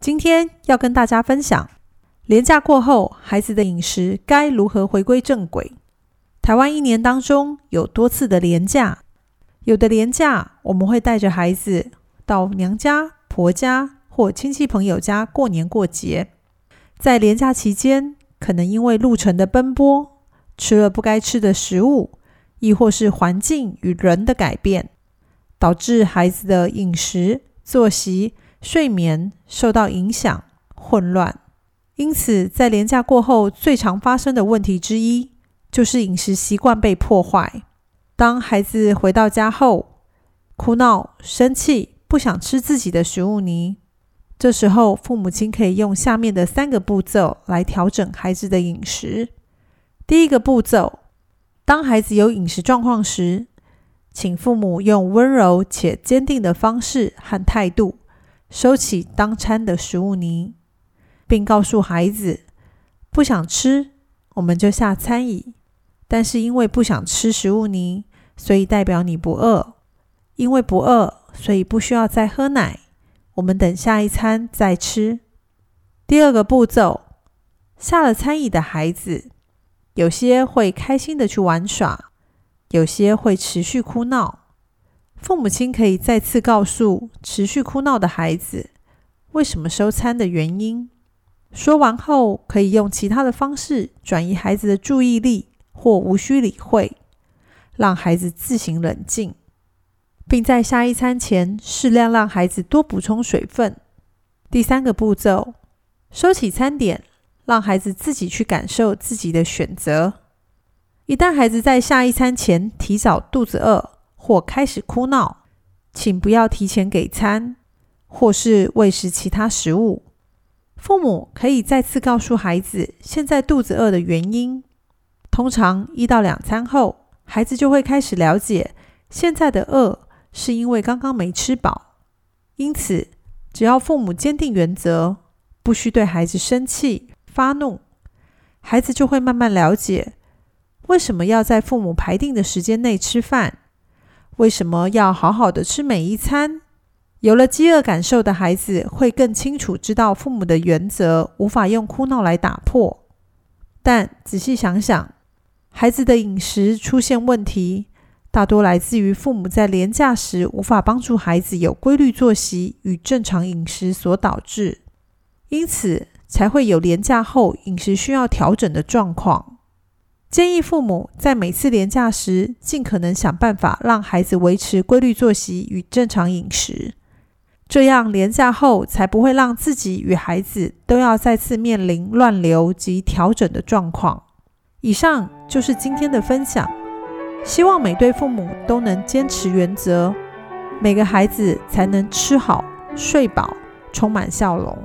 今天要跟大家分享，连假过后，孩子的饮食该如何回归正轨？台湾一年当中有多次的连假，有的连假我们会带着孩子到娘家、婆家或亲戚朋友家过年过节。在连假期间，可能因为路程的奔波，吃了不该吃的食物，亦或是环境与人的改变，导致孩子的饮食作息。睡眠受到影响、混乱，因此在连假过后，最常发生的问题之一就是饮食习惯被破坏。当孩子回到家后，哭闹、生气，不想吃自己的食物泥，这时候父母亲可以用下面的三个步骤来调整孩子的饮食。第一个步骤，当孩子有饮食状况时，请父母用温柔且坚定的方式和态度。收起当餐的食物泥，并告诉孩子：不想吃，我们就下餐椅。但是因为不想吃食物泥，所以代表你不饿。因为不饿，所以不需要再喝奶。我们等下一餐再吃。第二个步骤，下了餐椅的孩子，有些会开心的去玩耍，有些会持续哭闹。父母亲可以再次告诉持续哭闹的孩子为什么收餐的原因。说完后，可以用其他的方式转移孩子的注意力，或无需理会，让孩子自行冷静，并在下一餐前适量让孩子多补充水分。第三个步骤，收起餐点，让孩子自己去感受自己的选择。一旦孩子在下一餐前提早肚子饿，或开始哭闹，请不要提前给餐，或是喂食其他食物。父母可以再次告诉孩子现在肚子饿的原因。通常一到两餐后，孩子就会开始了解现在的饿是因为刚刚没吃饱。因此，只要父母坚定原则，不需对孩子生气发怒，孩子就会慢慢了解为什么要在父母排定的时间内吃饭。为什么要好好的吃每一餐？有了饥饿感受的孩子会更清楚知道父母的原则无法用哭闹来打破。但仔细想想，孩子的饮食出现问题，大多来自于父母在廉价时无法帮助孩子有规律作息与正常饮食所导致，因此才会有廉价后饮食需要调整的状况。建议父母在每次连假时，尽可能想办法让孩子维持规律作息与正常饮食，这样连假后才不会让自己与孩子都要再次面临乱流及调整的状况。以上就是今天的分享，希望每对父母都能坚持原则，每个孩子才能吃好、睡饱，充满笑容。